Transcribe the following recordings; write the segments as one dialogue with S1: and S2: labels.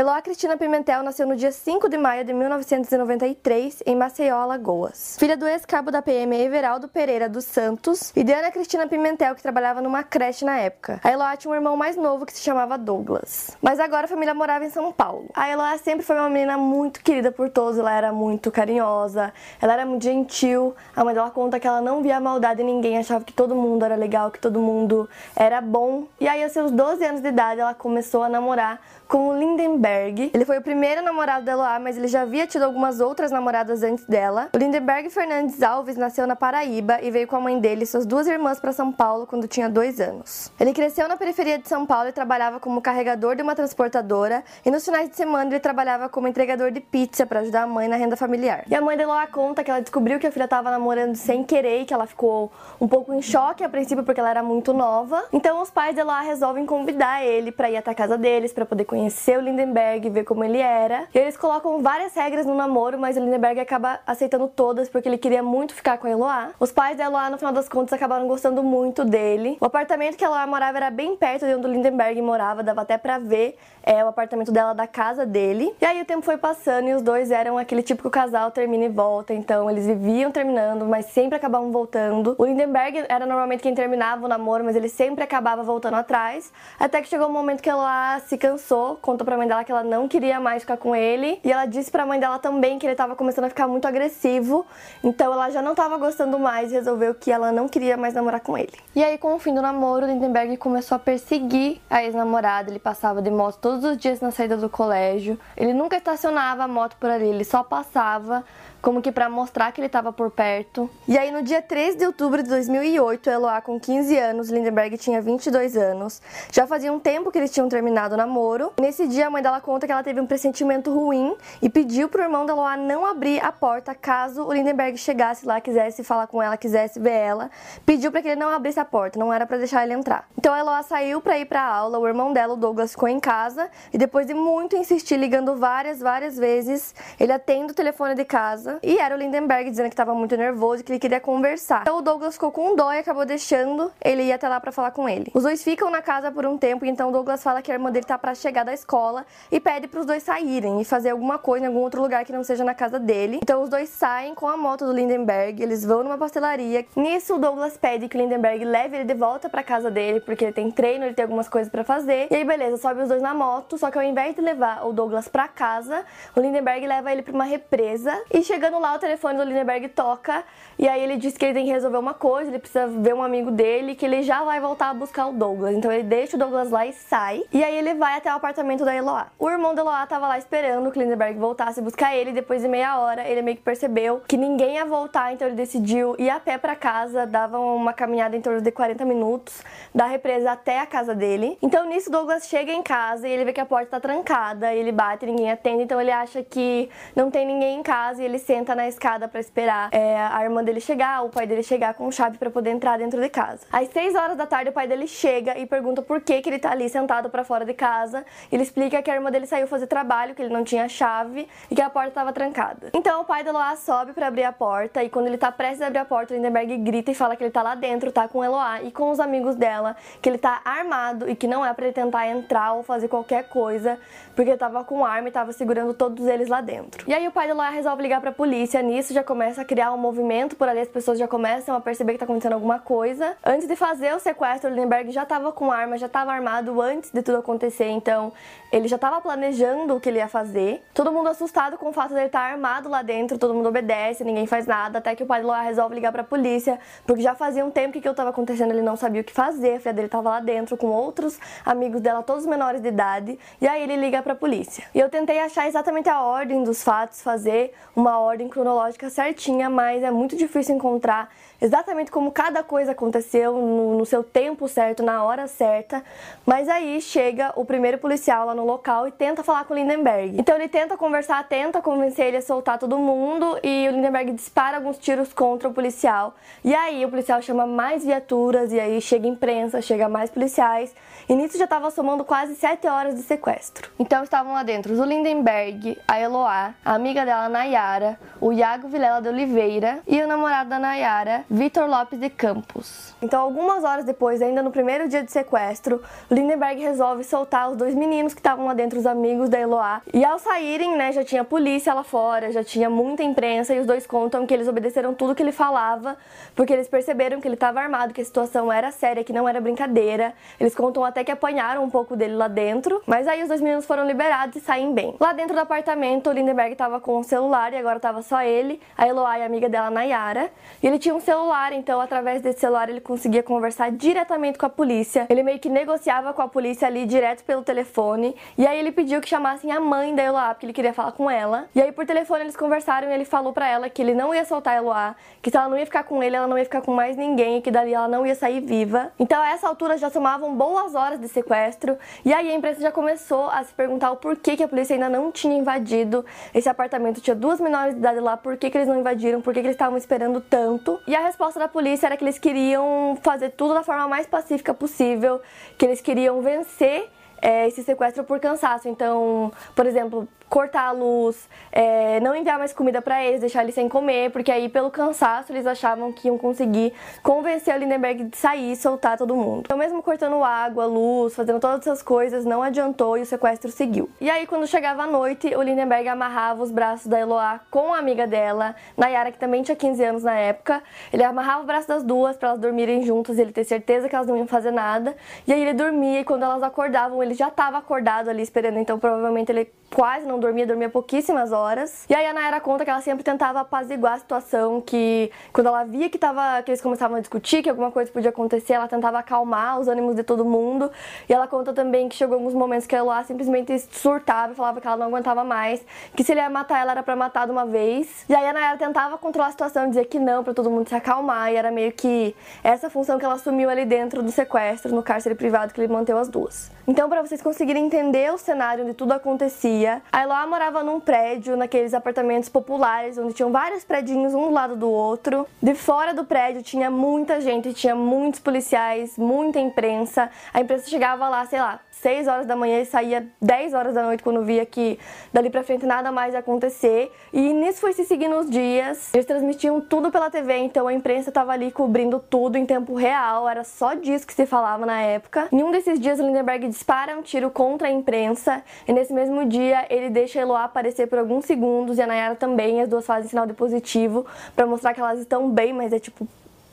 S1: Eloá Cristina Pimentel nasceu no dia 5 de maio de 1993 em Maceió, Alagoas. Filha do ex-cabo da PM Everaldo Pereira dos Santos e de Ana Cristina Pimentel, que trabalhava numa creche na época. A Eloá tinha um irmão mais novo que se chamava Douglas. Mas agora a família morava em São Paulo. A Eloá sempre foi uma menina muito querida por todos, ela era muito carinhosa, ela era muito gentil. A mãe dela conta que ela não via maldade em ninguém, achava que todo mundo era legal, que todo mundo era bom. E aí, aos seus 12 anos de idade, ela começou a namorar com o Lindenberg. Ele foi o primeiro namorado da Eloá, mas ele já havia tido algumas outras namoradas antes dela. O Lindenberg Fernandes Alves nasceu na Paraíba e veio com a mãe dele e suas duas irmãs para São Paulo quando tinha dois anos. Ele cresceu na periferia de São Paulo e trabalhava como carregador de uma transportadora e nos finais de semana ele trabalhava como entregador de pizza para ajudar a mãe na renda familiar. E a mãe da Eloá conta que ela descobriu que a filha estava namorando sem querer e que ela ficou um pouco em choque a princípio porque ela era muito nova. Então os pais da Eloá resolvem convidar ele para ir até a casa deles para poder conhecer o Lindenberg, ver como ele era. E eles colocam várias regras no namoro, mas o Lindenberg acaba aceitando todas porque ele queria muito ficar com a Eloá. Os pais da Eloá, no final das contas, acabaram gostando muito dele. O apartamento que a Eloá morava era bem perto de onde o Lindenberg morava, dava até pra ver é, o apartamento dela da casa dele. E aí o tempo foi passando e os dois eram aquele típico casal termina e volta. Então eles viviam terminando, mas sempre acabavam voltando. O Lindenberg era normalmente quem terminava o namoro, mas ele sempre acabava voltando atrás. Até que chegou um momento que ela se cansou contou pra mãe dela que ela não queria mais ficar com ele. E ela disse pra mãe dela também que ele tava começando a ficar muito agressivo. Então ela já não tava gostando mais e resolveu que ela não queria mais namorar com ele. E aí, com o fim do namoro, Lindenberg começou a perseguir a ex-namorada. Ele passava de moto todos os dias na saída do colégio. Ele nunca estacionava a moto por ali, ele só passava como que para mostrar que ele estava por perto. E aí no dia 13 de outubro de 2008, Eloá com 15 anos, Lindenberg tinha 22 anos. Já fazia um tempo que eles tinham terminado o namoro. Nesse dia a mãe dela conta que ela teve um pressentimento ruim e pediu pro irmão da Eloá não abrir a porta caso o Lindenberg chegasse lá, quisesse falar com ela, quisesse ver ela. Pediu para que ele não abrisse a porta, não era para deixar ele entrar. Então Eloá saiu para ir para aula, o irmão dela, o Douglas, ficou em casa e depois de muito insistir ligando várias, várias vezes, ele atende o telefone de casa E era o Lindenberg dizendo que estava muito nervoso e que ele queria conversar. Então o Douglas ficou com dó e acabou deixando ele ir até lá para falar com ele. Os dois ficam na casa por um tempo, então o Douglas fala que a irmã dele tá para chegar da escola e pede para os dois saírem e fazer alguma coisa em algum outro lugar que não seja na casa dele. Então os dois saem com a moto do Lindenberg, eles vão numa pastelaria. Nisso o Douglas pede que o Lindenberg leve ele de volta para casa dele, porque ele tem treino, ele tem algumas coisas para fazer. E aí beleza, sobe os dois na moto, só que ao invés de levar o Douglas para casa, o Lindenberg leva ele para uma represa e chega Chegando lá, o telefone do Lindenberg toca e aí ele diz que ele tem que resolver uma coisa, ele precisa ver um amigo dele, que ele já vai voltar a buscar o Douglas. Então ele deixa o Douglas lá e sai. E aí ele vai até o apartamento da Eloá. O irmão da Eloá tava lá esperando que o Lindenberg voltasse buscar ele. Depois de meia hora, ele meio que percebeu que ninguém ia voltar, então ele decidiu ir a pé para casa. Dava uma caminhada em torno de 40 minutos da represa até a casa dele. Então nisso, Douglas chega em casa e ele vê que a porta tá trancada. ele bate, ninguém atende. Então ele acha que não tem ninguém em casa e ele senta na escada para esperar é, a irmã dele chegar, o pai dele chegar com chave para poder entrar dentro de casa. Às 6 horas da tarde, o pai dele chega e pergunta por que, que ele tá ali sentado para fora de casa. Ele explica que a irmã dele saiu fazer trabalho, que ele não tinha chave e que a porta estava trancada. Então o pai da Eloá sobe para abrir a porta e quando ele tá prestes a abrir a porta, Lindenberg grita e fala que ele tá lá dentro, tá com Eloá e com os amigos dela, que ele tá armado e que não é para ele tentar entrar ou fazer qualquer coisa, porque ele tava com arma e tava segurando todos eles lá dentro. E aí o pai da Eloá resolve ligar pra polícia nisso já começa a criar um movimento por ali, as pessoas já começam a perceber que tá acontecendo alguma coisa. Antes de fazer o sequestro, o Lindenberg já tava com arma, já tava armado antes de tudo acontecer, então ele já tava planejando o que ele ia fazer. Todo mundo assustado com o fato dele estar armado lá dentro, todo mundo obedece, ninguém faz nada, até que o pai lá resolve ligar para a polícia, porque já fazia um tempo que aquilo estava acontecendo, ele não sabia o que fazer. A filha dele estava lá dentro com outros amigos dela, todos menores de idade, e aí ele liga para a polícia. E eu tentei achar exatamente a ordem dos fatos, fazer uma ordem cronológica certinha, mas é muito difícil encontrar exatamente como cada coisa aconteceu no, no, seu tempo certo, na hora certa. Mas aí chega o primeiro policial lá no local e tenta falar com o Lindenberg. Então ele tenta conversar, tenta convencer ele a soltar todo mundo e o Lindenberg dispara alguns tiros contra o policial. E aí o policial chama mais viaturas e aí chega imprensa, chega mais policiais. E nisso já estava somando quase sete horas de sequestro. Então estavam lá dentro o Lindenberg, a Eloá, a amiga dela Nayara, o Iago Vilela de Oliveira e o namorado da Nayara, Vitor Lopes de Campos. Então, algumas horas depois, ainda no primeiro dia de sequestro, Lindenberg resolve soltar os dois meninos que estavam lá dentro, os amigos da Eloá. E ao saírem, né, já tinha polícia lá fora, já tinha muita imprensa, e os dois contam que eles obedeceram tudo que ele falava, porque eles perceberam que ele estava armado, que a situação era séria, que não era brincadeira. Eles contam até que apanharam um pouco dele lá dentro, mas aí os dois meninos foram liberados e saem bem. Lá dentro do apartamento, o Lindenberg estava com o celular e agora estava só ele, a Eloá e a amiga dela, Nayara. E ele tinha um celular celular, então através desse celular ele conseguia conversar diretamente com a polícia. Ele meio que negociava com a polícia ali direto pelo telefone. E aí ele pediu que chamassem a mãe da Eloá, porque ele queria falar com ela. E aí por telefone eles conversaram e ele falou para ela que ele não ia soltar a Eloá, que se ela não ia ficar com ele, ela não ia ficar com mais ninguém e que dali ela não ia sair viva. Então a essa altura já somavam boas horas de sequestro. E aí a imprensa já começou a se perguntar o porquê que a polícia ainda não tinha invadido esse apartamento. Tinha duas menores de idade lá, por que, que eles não invadiram, por que, que eles estavam esperando tanto. E a resposta da polícia era que eles queriam fazer tudo da forma mais pacífica possível, que eles queriam vencer é, sequestro por cansaço. Então, por exemplo, cortar a luz, é, não enviar mais comida para eles, deixar eles sem comer, porque aí pelo cansaço eles achavam que iam conseguir convencer o Lindenberg de sair e soltar todo mundo. Então mesmo cortando água, luz, fazendo todas essas coisas, não adiantou e o sequestro seguiu. E aí quando chegava a noite, o Lindenberg amarrava os braços da Eloá com a amiga dela, Nayara, que também tinha 15 anos na época. Ele amarrava o braço das duas para elas dormirem juntas e ele ter certeza que elas não iam fazer nada. E aí ele dormia e quando elas acordavam, ele já estava acordado ali esperando, então provavelmente ele quase não dormia, dormia pouquíssimas horas. E aí a Nayara conta que ela sempre tentava apaziguar a situação, que quando ela via que, tava, que eles começavam a discutir, que alguma coisa podia acontecer, ela tentava acalmar os ânimos de todo mundo. E ela conta também que chegou alguns momentos que a Eloá simplesmente surtava e falava que ela não aguentava mais, que se ele ia matar ela era para matar de uma vez. E aí a Nayara tentava controlar a situação, dizer que não, para todo mundo se acalmar, e era meio que essa função que ela assumiu ali dentro do sequestro, no cárcere privado que ele manteve as duas. Então, para vocês conseguirem entender o cenário onde tudo acontecia, a Eloá morava num prédio, naqueles apartamentos populares, onde tinham vários prédios um do lado do outro. De fora do prédio tinha muita gente, tinha muitos policiais, muita imprensa. A imprensa chegava lá, sei lá, 6 horas da manhã e saía 10 horas da noite quando via que dali pra frente nada mais ia acontecer. E nisso foi se seguindo os dias. Eles transmitiam tudo pela TV, então a imprensa tava ali cobrindo tudo em tempo real, era só disso que se falava na época. Em um desses dias, Lindenberg dispara um tiro contra a imprensa e nesse mesmo dia ele deixa Eloá aparecer por alguns segundos e a Nayara também, as duas fazem sinal de positivo para mostrar que elas estão bem, mas é tipo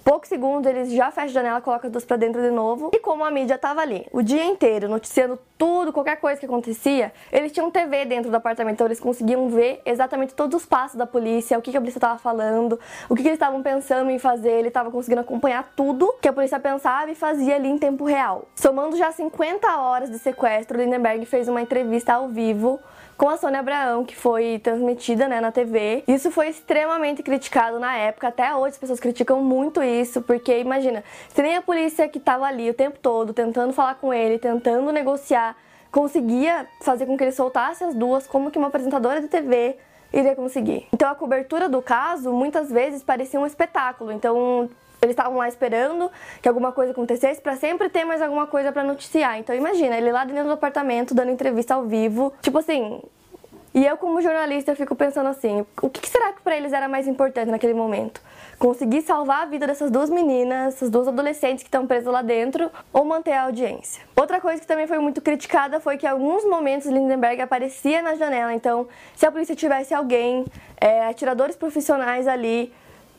S1: poucos segundos eles já fecham a janela, colocam as duas pra dentro de novo. E como a mídia tava ali o dia inteiro noticiando tudo, qualquer coisa que acontecia, eles tinham TV dentro do apartamento, então eles conseguiam ver exatamente todos os passos da polícia, o que, que a polícia tava falando, o que, que eles estavam pensando em fazer, ele tava conseguindo acompanhar tudo que a polícia pensava e fazia ali em tempo real. Somando já 50 horas de sequestro, Lindenberg fez uma entrevista ao vivo com a Sônia Abraão, que foi transmitida né, na TV. Isso foi extremamente criticado na época, até hoje as pessoas criticam muito isso, porque imagina, se nem a polícia que estava ali o tempo todo tentando falar com ele, tentando negociar, conseguia fazer com que ele soltasse as duas, como que uma apresentadora de TV iria conseguir. Então a cobertura do caso muitas vezes parecia um espetáculo. Então eles estavam lá esperando que alguma coisa acontecesse para sempre ter mais alguma coisa para noticiar. Então imagina, ele lá dentro do apartamento dando entrevista ao vivo, tipo assim. E eu como jornalista eu fico pensando assim, o que será que para eles era mais importante naquele momento? Conseguir salvar a vida dessas duas meninas, essas duas adolescentes que estão presas lá dentro, ou manter a audiência? Outra coisa que também foi muito criticada foi que em alguns momentos Lindenberg aparecia na janela. Então, se a polícia tivesse alguém, é, atiradores profissionais ali,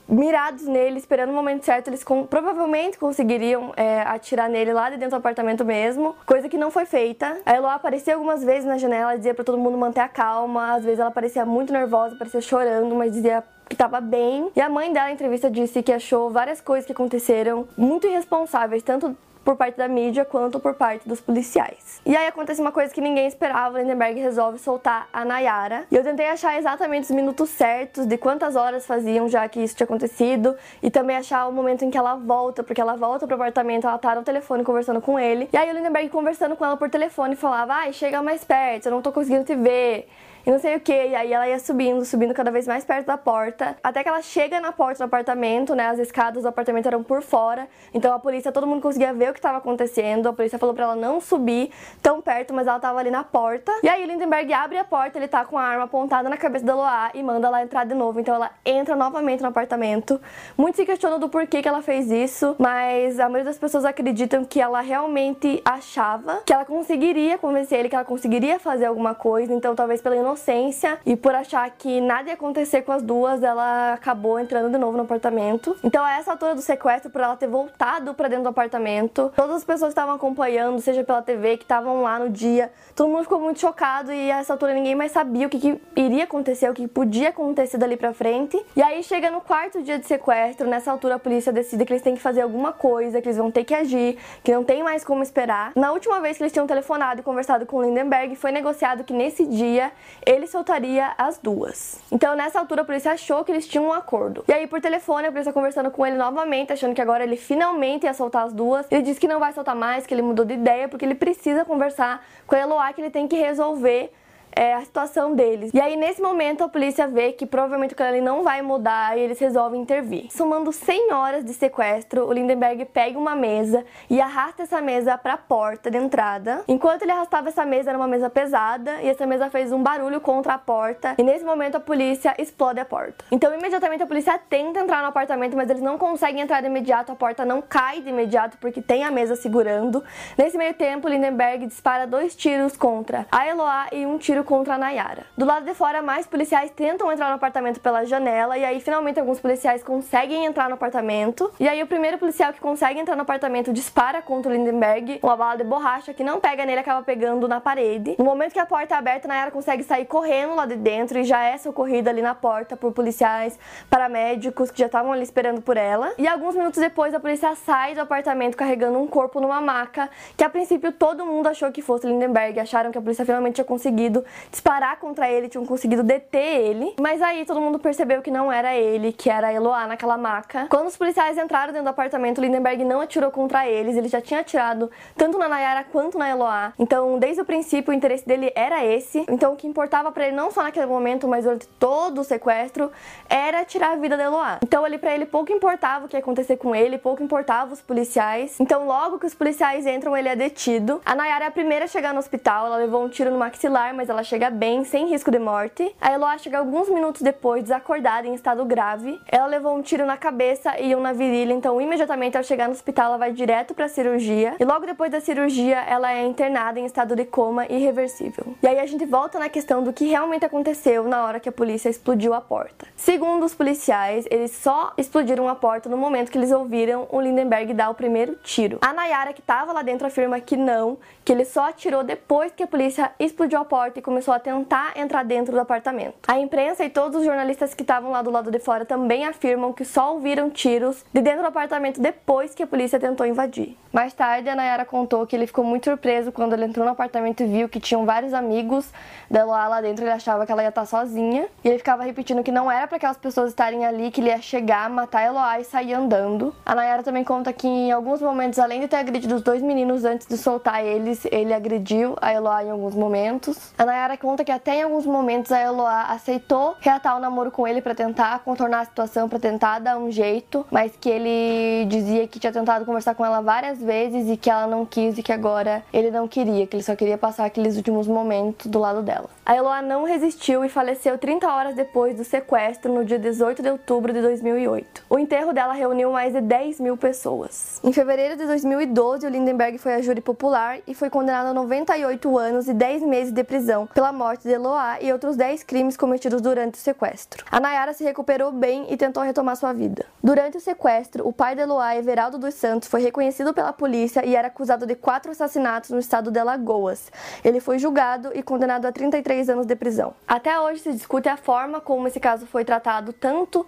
S1: mirados nele, esperando o momento certo, eles com, provavelmente conseguiriam é, atirar nele lá de dentro do apartamento mesmo, coisa que não foi feita. A Eloá aparecia algumas vezes na janela, dizia para todo mundo manter a calma, às vezes ela parecia muito nervosa, parecia chorando, mas dizia que estava bem. E a mãe dela, em entrevista, disse que achou várias coisas que aconteceram muito irresponsáveis, tanto por parte da mídia quanto por parte dos policiais. E aí acontece uma coisa que ninguém esperava, Lindenberg resolve soltar a Nayara. E eu tentei achar exatamente os minutos certos de quantas horas faziam já que isso tinha acontecido e também achar o momento em que ela volta, porque ela volta pro apartamento, ela tá no telefone conversando com ele. E aí o Lindenberg conversando com ela por telefone falava: "Ai, chega mais perto, eu não tô conseguindo te ver" e não sei o que. E aí ela ia subindo, subindo cada vez mais perto da porta, até que ela chega na porta do apartamento, né? As escadas do apartamento eram por fora, então a polícia, todo mundo conseguia ver o que estava acontecendo. A polícia falou para ela não subir tão perto, mas ela tava ali na porta. E aí Lindenberg abre a porta, ele tá com a arma apontada na cabeça da Loa e manda ela entrar de novo. Então ela entra novamente no apartamento. Muitos se questionam do porquê que ela fez isso, mas a maioria das pessoas acreditam que ela realmente achava que ela conseguiria convencer ele, que ela conseguiria fazer alguma coisa, então talvez pela inocência inocência e por achar que nada ia acontecer com as duas, ela acabou entrando de novo no apartamento. Então, a essa altura do sequestro, por ela ter voltado para dentro do apartamento, todas as pessoas que estavam acompanhando, seja pela TV, que estavam lá no dia, todo mundo ficou muito chocado e a essa altura ninguém mais sabia o que, que iria acontecer, o que podia acontecer dali pra frente. E aí chega no quarto dia de sequestro, nessa altura a polícia decide que eles têm que fazer alguma coisa, que eles vão ter que agir, que não tem mais como esperar. Na última vez que eles tinham telefonado e conversado com Lindenberg, foi negociado que nesse dia ele soltaria as duas. Então, nessa altura, a polícia achou que eles tinham um acordo. E aí, por telefone, a polícia conversando com ele novamente, achando que agora ele finalmente ia soltar as duas. Ele disse que não vai soltar mais, que ele mudou de ideia, porque ele precisa conversar com a Eloá, que ele tem que resolver é, a situação deles. E aí, nesse momento, a polícia vê que provavelmente o Crowley não vai mudar e eles resolvem intervir. Somando 100 horas de sequestro, o Lindenberg pega uma mesa e arrasta essa mesa para a porta de entrada. Enquanto ele arrastava essa mesa, era uma mesa pesada e essa mesa fez um barulho contra a porta. E nesse momento, a polícia explode a porta. Então, imediatamente, a polícia tenta entrar no apartamento, mas eles não conseguem entrar de imediato. A porta não cai de imediato porque tem a mesa segurando. Nesse meio tempo, Lindenberg dispara dois tiros contra a Eloá e um tiro contra a Nayara. Do lado de fora, mais policiais tentam entrar no apartamento pela janela e aí finalmente alguns policiais conseguem entrar no apartamento. E aí o primeiro policial que consegue entrar no apartamento dispara contra o Lindenberg uma bala de borracha que não pega nele, acaba pegando na parede. No momento que a porta é aberta, Nayara consegue sair correndo lá de dentro e já é socorrida ali na porta por policiais, paramédicos que já estavam ali esperando por ela. E alguns minutos depois, a polícia sai do apartamento carregando um corpo numa maca que a princípio todo mundo achou que fosse Lindenberg, acharam que a polícia finalmente tinha conseguido disparar contra ele, tinham conseguido deter ele. Mas aí todo mundo percebeu que não era ele, que era a Eloá naquela maca. Quando os policiais entraram dentro do apartamento, Lindenberg não atirou contra eles, ele já tinha atirado tanto na Nayara quanto na Eloá. Então, desde o princípio, o interesse dele era esse. Então, o que importava para ele, não só naquele momento, mas durante todo o sequestro, era tirar a vida da Eloá. Então, ali para ele pouco importava o que ia acontecer com ele, pouco importava os policiais. Então, logo que os policiais entram, ele é detido. A Nayara é a primeira a chegar no hospital, ela levou um tiro no maxilar, mas ela chega bem, sem risco de morte. A Eloá chega alguns minutos depois, desacordada, em estado grave. Ela levou um tiro na cabeça e um na virilha, então imediatamente ao chegar no hospital ela vai direto para cirurgia. E logo depois da cirurgia ela é internada em estado de coma irreversível. E aí a gente volta na questão do que realmente aconteceu na hora que a polícia explodiu a porta. Segundo os policiais, eles só explodiram a porta no momento que eles ouviram o Lindenberg dar o primeiro tiro. A Nayara, que estava lá dentro, afirma que não, que ele só atirou depois que a polícia explodiu a porta e começou a tentar entrar dentro do apartamento. A imprensa e todos os jornalistas que estavam lá do lado de fora também afirmam que só ouviram tiros de dentro do apartamento depois que a polícia tentou invadir. Mais tarde, a Nayara contou que ele ficou muito surpreso quando ele entrou no apartamento e viu que tinham vários amigos dela lá dentro. Ele achava que ela ia estar sozinha e ele ficava repetindo que não era para aquelas pessoas estarem ali, que ele ia chegar, matar Eloá e sair andando. A Nayara também conta que em alguns momentos, além de ter agredido os dois meninos antes de soltar eles, ele agrediu a Eloá em alguns momentos. A Nayara conta que até em alguns momentos a Eloá aceitou reatar o namoro com ele para tentar contornar a situação, para tentar dar um jeito, mas que ele dizia que tinha tentado conversar com ela várias vezes e que ela não quis e que agora ele não queria, que ele só queria passar aqueles últimos momentos do lado dela. A Eloá não resistiu e faleceu 30 horas depois do sequestro no dia 18 de outubro de 2008. O enterro dela reuniu mais de 10 mil pessoas. Em fevereiro de 2012, o Lindenberg foi a júri popular e foi condenado a 98 anos e 10 meses de prisão pela morte de Eloá e outros 10 crimes cometidos durante o sequestro. A Nayara se recuperou bem e tentou retomar sua vida. Durante o sequestro, o pai de Eloá, Everaldo dos Santos, foi reconhecido pela polícia e era acusado de quatro assassinatos no estado de Alagoas. Ele foi julgado e condenado a 33 anos de prisão. Até hoje se discute a forma como esse caso foi tratado tanto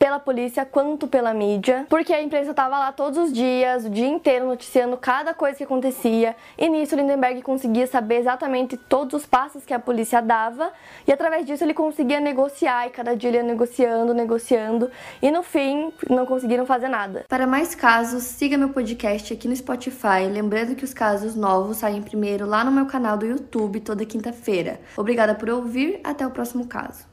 S1: pela polícia quanto pela mídia, porque a imprensa estava lá todos os dias, o dia inteiro noticiando cada coisa que acontecia, e nisso Lindenberg conseguia saber exatamente todos os passos que a polícia dava, e através disso ele conseguia negociar, e cada dia ele ia negociando, negociando, e no fim não conseguiram fazer nada. Para mais casos, siga meu podcast aqui no Spotify, lembrando que os casos novos saem primeiro lá no meu canal do YouTube toda quinta-feira. Obrigada por ouvir, até o próximo caso.